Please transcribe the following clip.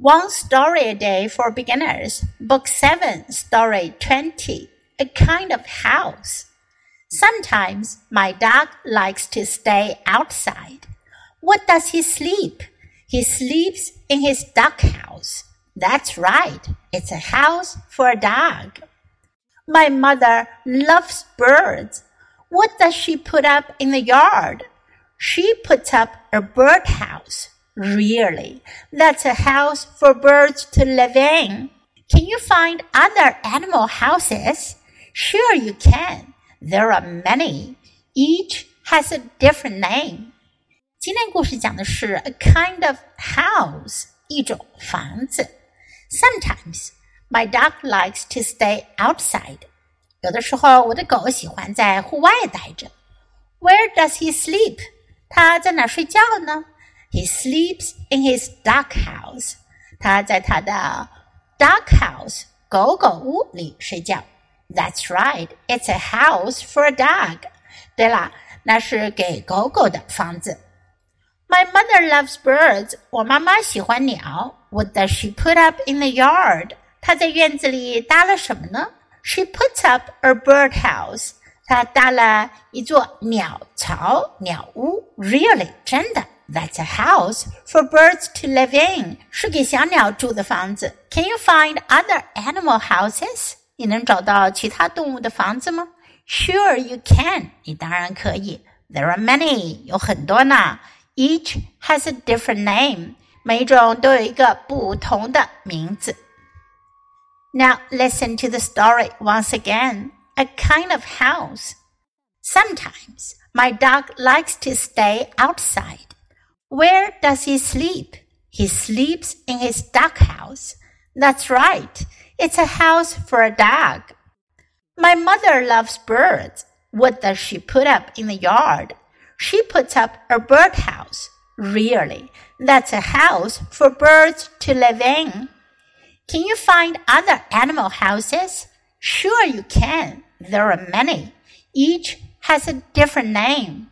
One Story a Day for Beginners, Book 7, Story 20, A Kind of House. Sometimes my dog likes to stay outside. What does he sleep? He sleeps in his dog house. That's right, it's a house for a dog. My mother loves birds. What does she put up in the yard? She puts up a birdhouse. Really? That's a house for birds to live in. Can you find other animal houses? Sure you can. There are many. Each has a different name. 今天故事讲的是 a kind of house，一种房子。Sometimes my dog likes to stay outside. 有的时候我的狗喜欢在户外待着。Where does he sleep? 他在哪睡觉呢 ？he sleeps in his dog house. 他在他的 dog house 狗狗屋里睡觉。That's right, it's a house for a dog. 对了，那是给狗狗的房子。My mother loves birds. 我妈妈喜欢鸟。What does she put up in the yard? 她在院子里搭了什么呢？She puts up a bird house. 她搭了一座鸟巢、鸟屋。Really，真的。 that's a house for birds to live in. 是给小鸟住的房子。Can you find other animal houses? 你能找到其他动物的房子吗？Sure, you can. 你当然可以。There are many. 有很多呢。Each has a different name. 每种都有一个不同的名字。Now listen to the story once again. A kind of house. Sometimes my dog likes to stay outside. Where does he sleep? He sleeps in his dog house. That's right. It's a house for a dog. My mother loves birds. What does she put up in the yard? She puts up a birdhouse. Really? That's a house for birds to live in. Can you find other animal houses? Sure you can. There are many. Each has a different name.